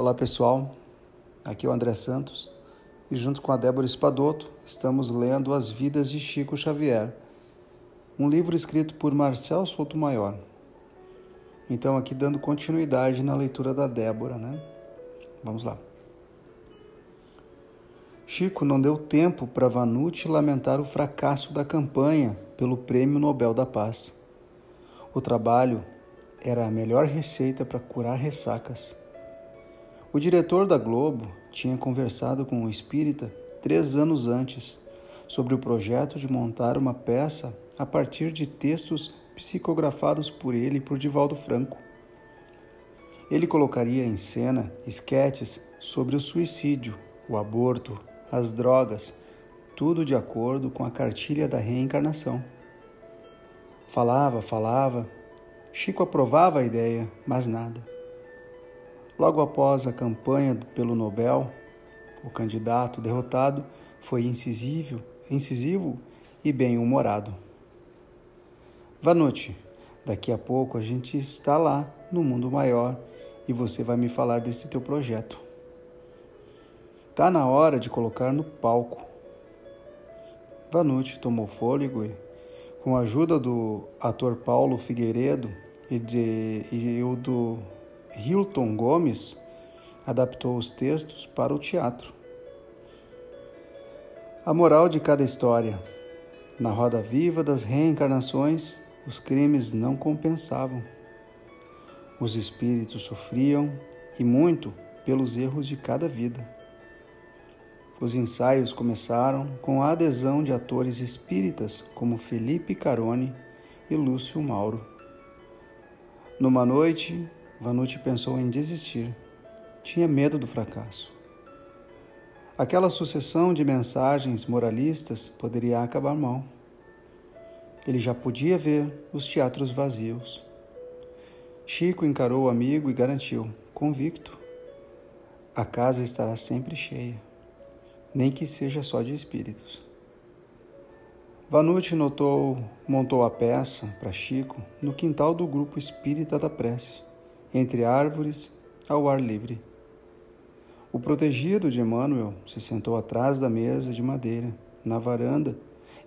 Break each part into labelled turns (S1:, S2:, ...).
S1: Olá pessoal, aqui é o André Santos e junto com a Débora Espadoto estamos lendo As Vidas de Chico Xavier, um livro escrito por Marcel Maior. Então aqui dando continuidade na leitura da Débora, né? Vamos lá. Chico não deu tempo para Vanucci lamentar o fracasso da campanha pelo Prêmio Nobel da Paz. O trabalho era a melhor receita para curar ressacas. O diretor da Globo tinha conversado com o espírita três anos antes sobre o projeto de montar uma peça a partir de textos psicografados por ele e por Divaldo Franco. Ele colocaria em cena esquetes sobre o suicídio, o aborto, as drogas, tudo de acordo com a cartilha da reencarnação. Falava, falava, Chico aprovava a ideia, mas nada. Logo após a campanha pelo Nobel, o candidato derrotado foi incisivo, incisivo e bem-humorado. Vanucci, daqui a pouco a gente está lá no mundo maior e você vai me falar desse teu projeto. Tá na hora de colocar no palco. Vanucci tomou fôlego e, com a ajuda do ator Paulo Figueiredo e, de, do Hilton Gomes adaptou os textos para o teatro. A moral de cada história. Na roda viva das reencarnações, os crimes não compensavam. Os espíritos sofriam e muito pelos erros de cada vida. Os ensaios começaram com a adesão de atores espíritas como Felipe Carone e Lúcio Mauro. Numa noite, Vanucci pensou em desistir. Tinha medo do fracasso. Aquela sucessão de mensagens moralistas poderia acabar mal. Ele já podia ver os teatros vazios. Chico encarou o amigo e garantiu, convicto: a casa estará sempre cheia, nem que seja só de espíritos. Vanucci notou, montou a peça para Chico no quintal do grupo espírita da prece entre árvores, ao ar livre. O protegido de Emmanuel se sentou atrás da mesa de madeira, na varanda,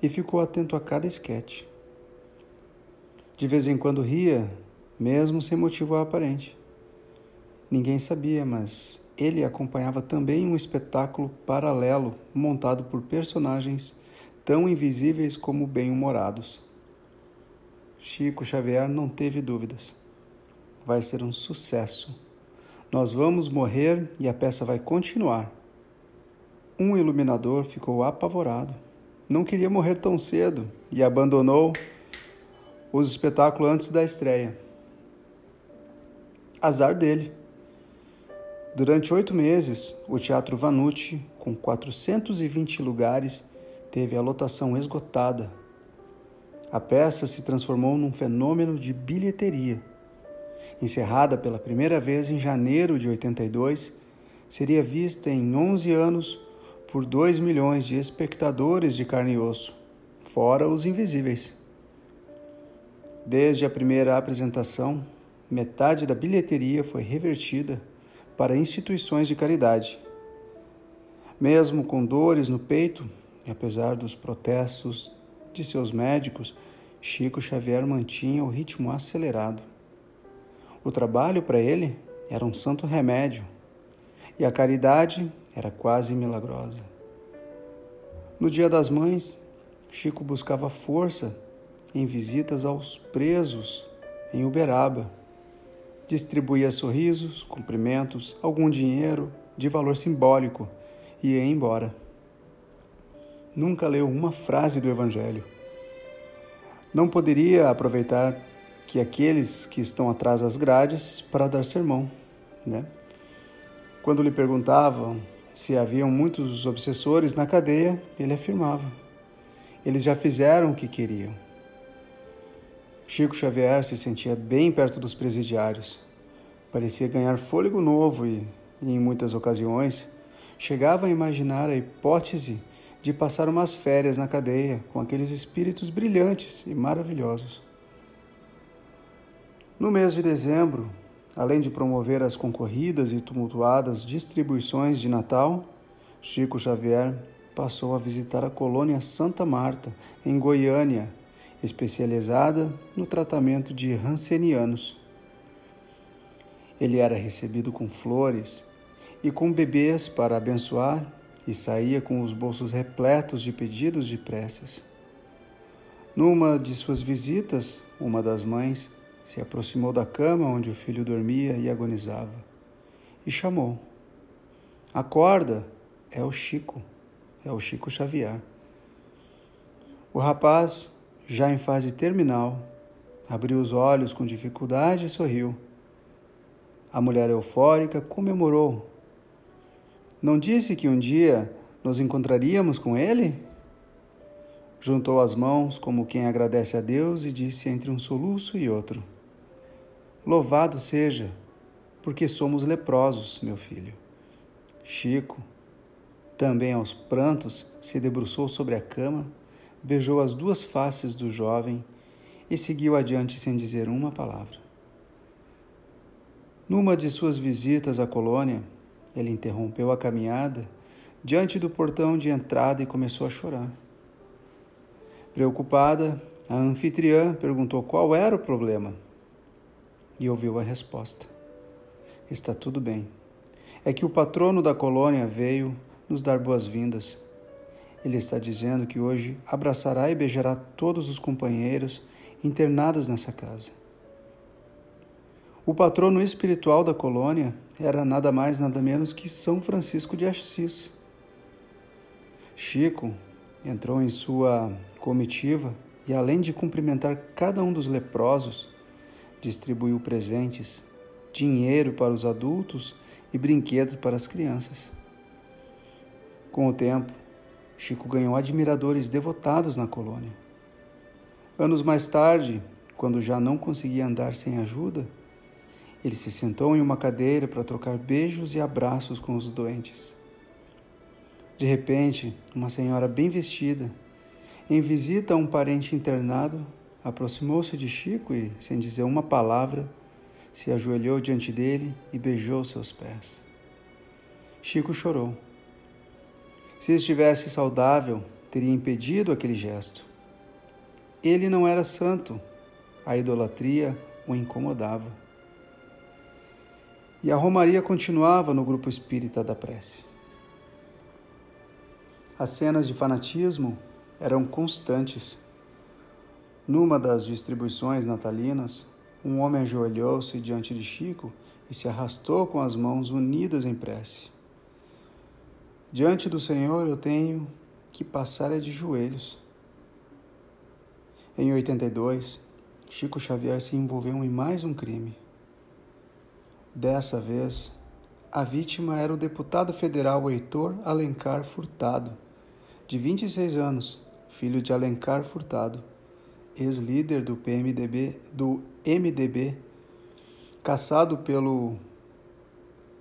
S1: e ficou atento a cada esquete. De vez em quando ria, mesmo sem motivo aparente. Ninguém sabia, mas ele acompanhava também um espetáculo paralelo montado por personagens tão invisíveis como bem-humorados. Chico Xavier não teve dúvidas vai ser um sucesso. Nós vamos morrer e a peça vai continuar. Um iluminador ficou apavorado. Não queria morrer tão cedo e abandonou os espetáculos antes da estreia. Azar dele. Durante oito meses, o Teatro Vanucci, com 420 lugares, teve a lotação esgotada. A peça se transformou num fenômeno de bilheteria encerrada pela primeira vez em janeiro de 82, seria vista em 11 anos por 2 milhões de espectadores de carne e osso, fora os invisíveis. Desde a primeira apresentação, metade da bilheteria foi revertida para instituições de caridade. Mesmo com dores no peito, e apesar dos protestos de seus médicos, Chico Xavier mantinha o ritmo acelerado. O trabalho para ele era um santo remédio e a caridade era quase milagrosa. No Dia das Mães, Chico buscava força em visitas aos presos em Uberaba. Distribuía sorrisos, cumprimentos, algum dinheiro de valor simbólico e ia embora. Nunca leu uma frase do Evangelho. Não poderia aproveitar que aqueles que estão atrás das grades para dar sermão, né? Quando lhe perguntavam se haviam muitos obsessores na cadeia, ele afirmava: eles já fizeram o que queriam. Chico Xavier se sentia bem perto dos presidiários. Parecia ganhar fôlego novo e, em muitas ocasiões, chegava a imaginar a hipótese de passar umas férias na cadeia com aqueles espíritos brilhantes e maravilhosos. No mês de dezembro, além de promover as concorridas e tumultuadas distribuições de Natal, Chico Xavier passou a visitar a colônia Santa Marta, em Goiânia, especializada no tratamento de rancenianos. Ele era recebido com flores e com bebês para abençoar e saía com os bolsos repletos de pedidos de preces. Numa de suas visitas, uma das mães se aproximou da cama onde o filho dormia e agonizava e chamou: Acorda, é o Chico, é o Chico Xavier. O rapaz, já em fase terminal, abriu os olhos com dificuldade e sorriu. A mulher eufórica comemorou. Não disse que um dia nos encontraríamos com ele? Juntou as mãos como quem agradece a Deus e disse entre um soluço e outro: Louvado seja, porque somos leprosos, meu filho. Chico, também aos prantos, se debruçou sobre a cama, beijou as duas faces do jovem e seguiu adiante sem dizer uma palavra. Numa de suas visitas à colônia, ele interrompeu a caminhada diante do portão de entrada e começou a chorar. Preocupada, a anfitriã perguntou qual era o problema e ouviu a resposta: Está tudo bem. É que o patrono da colônia veio nos dar boas-vindas. Ele está dizendo que hoje abraçará e beijará todos os companheiros internados nessa casa. O patrono espiritual da colônia era nada mais nada menos que São Francisco de Assis. Chico entrou em sua comitiva e, além de cumprimentar cada um dos leprosos, distribuiu presentes, dinheiro para os adultos e brinquedos para as crianças. Com o tempo, Chico ganhou admiradores devotados na colônia. Anos mais tarde, quando já não conseguia andar sem ajuda, ele se sentou em uma cadeira para trocar beijos e abraços com os doentes. De repente, uma senhora bem vestida em visita a um parente internado, aproximou-se de Chico e, sem dizer uma palavra, se ajoelhou diante dele e beijou seus pés. Chico chorou. Se estivesse saudável, teria impedido aquele gesto. Ele não era santo, a idolatria o incomodava. E a Romaria continuava no grupo espírita da prece. As cenas de fanatismo eram constantes. Numa das distribuições natalinas, um homem ajoelhou-se diante de Chico e se arrastou com as mãos unidas em prece. Diante do Senhor eu tenho que passar é de joelhos. Em 82, Chico Xavier se envolveu em mais um crime. Dessa vez, a vítima era o deputado federal Heitor Alencar Furtado, de 26 anos, filho de Alencar Furtado, ex-líder do PMDB, do MDB, caçado pelo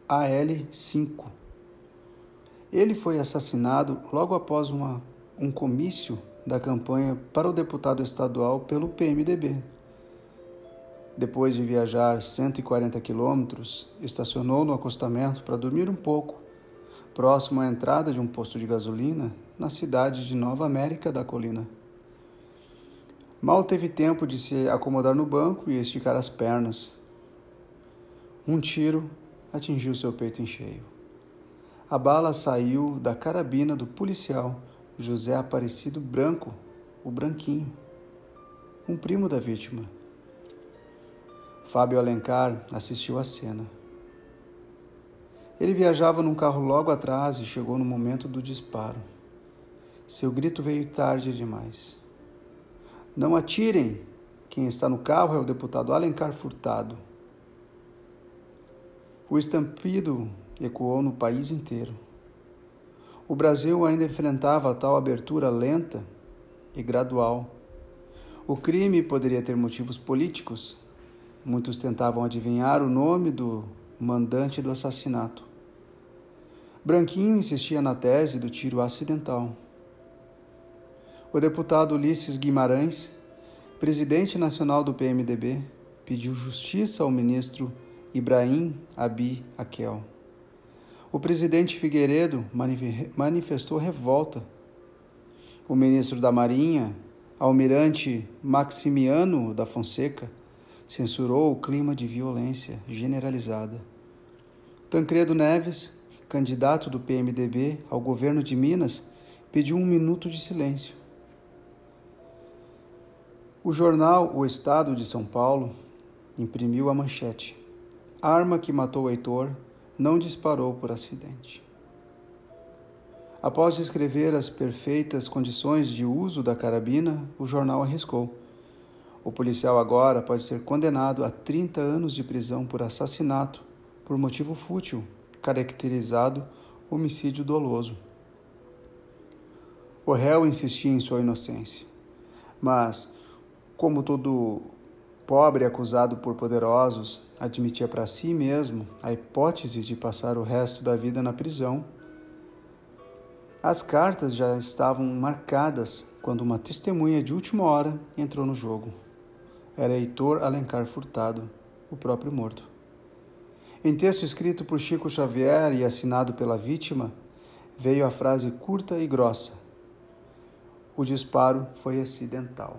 S1: AL5. Ele foi assassinado logo após uma, um comício da campanha para o deputado estadual pelo PMDB. Depois de viajar 140 quilômetros, estacionou no acostamento para dormir um pouco, próximo à entrada de um posto de gasolina na cidade de Nova América da Colina. Mal teve tempo de se acomodar no banco e esticar as pernas. Um tiro atingiu seu peito em cheio. A bala saiu da carabina do policial José Aparecido Branco, o Branquinho, um primo da vítima. Fábio Alencar assistiu à cena. Ele viajava num carro logo atrás e chegou no momento do disparo. Seu grito veio tarde demais. Não atirem! Quem está no carro é o deputado Alencar Furtado. O estampido ecoou no país inteiro. O Brasil ainda enfrentava tal abertura lenta e gradual. O crime poderia ter motivos políticos. Muitos tentavam adivinhar o nome do mandante do assassinato. Branquinho insistia na tese do tiro acidental o deputado Ulisses Guimarães, presidente nacional do PMDB, pediu justiça ao ministro Ibrahim Abi Akel. O presidente Figueiredo manifestou revolta. O ministro da Marinha, almirante Maximiano da Fonseca, censurou o clima de violência generalizada. Tancredo Neves, candidato do PMDB ao governo de Minas, pediu um minuto de silêncio. O jornal O Estado de São Paulo imprimiu a manchete: Arma que matou Heitor não disparou por acidente. Após descrever as perfeitas condições de uso da carabina, o jornal arriscou. O policial agora pode ser condenado a 30 anos de prisão por assassinato por motivo fútil, caracterizado homicídio doloso. O réu insistia em sua inocência, mas, como todo pobre acusado por poderosos admitia para si mesmo a hipótese de passar o resto da vida na prisão, as cartas já estavam marcadas quando uma testemunha de última hora entrou no jogo. Era Heitor Alencar Furtado, o próprio morto. Em texto escrito por Chico Xavier e assinado pela vítima, veio a frase curta e grossa: O disparo foi acidental.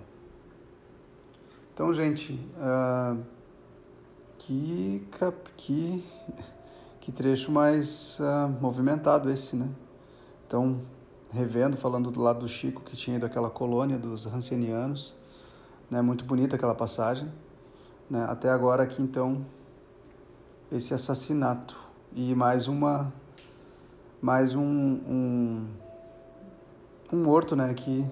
S1: Então, gente, uh, que, que, que trecho mais uh, movimentado esse, né? Então, revendo, falando do lado do Chico, que tinha ido aquela colônia dos Hansenianos, né? Muito bonita aquela passagem, né? Até agora aqui, então, esse assassinato e mais uma, mais um, um, um morto, né? Que,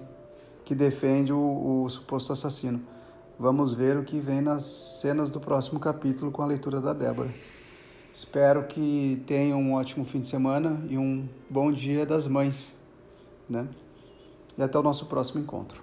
S1: que defende o, o suposto assassino. Vamos ver o que vem nas cenas do próximo capítulo com a leitura da Débora. Espero que tenham um ótimo fim de semana e um bom dia das mães, né? E até o nosso próximo encontro.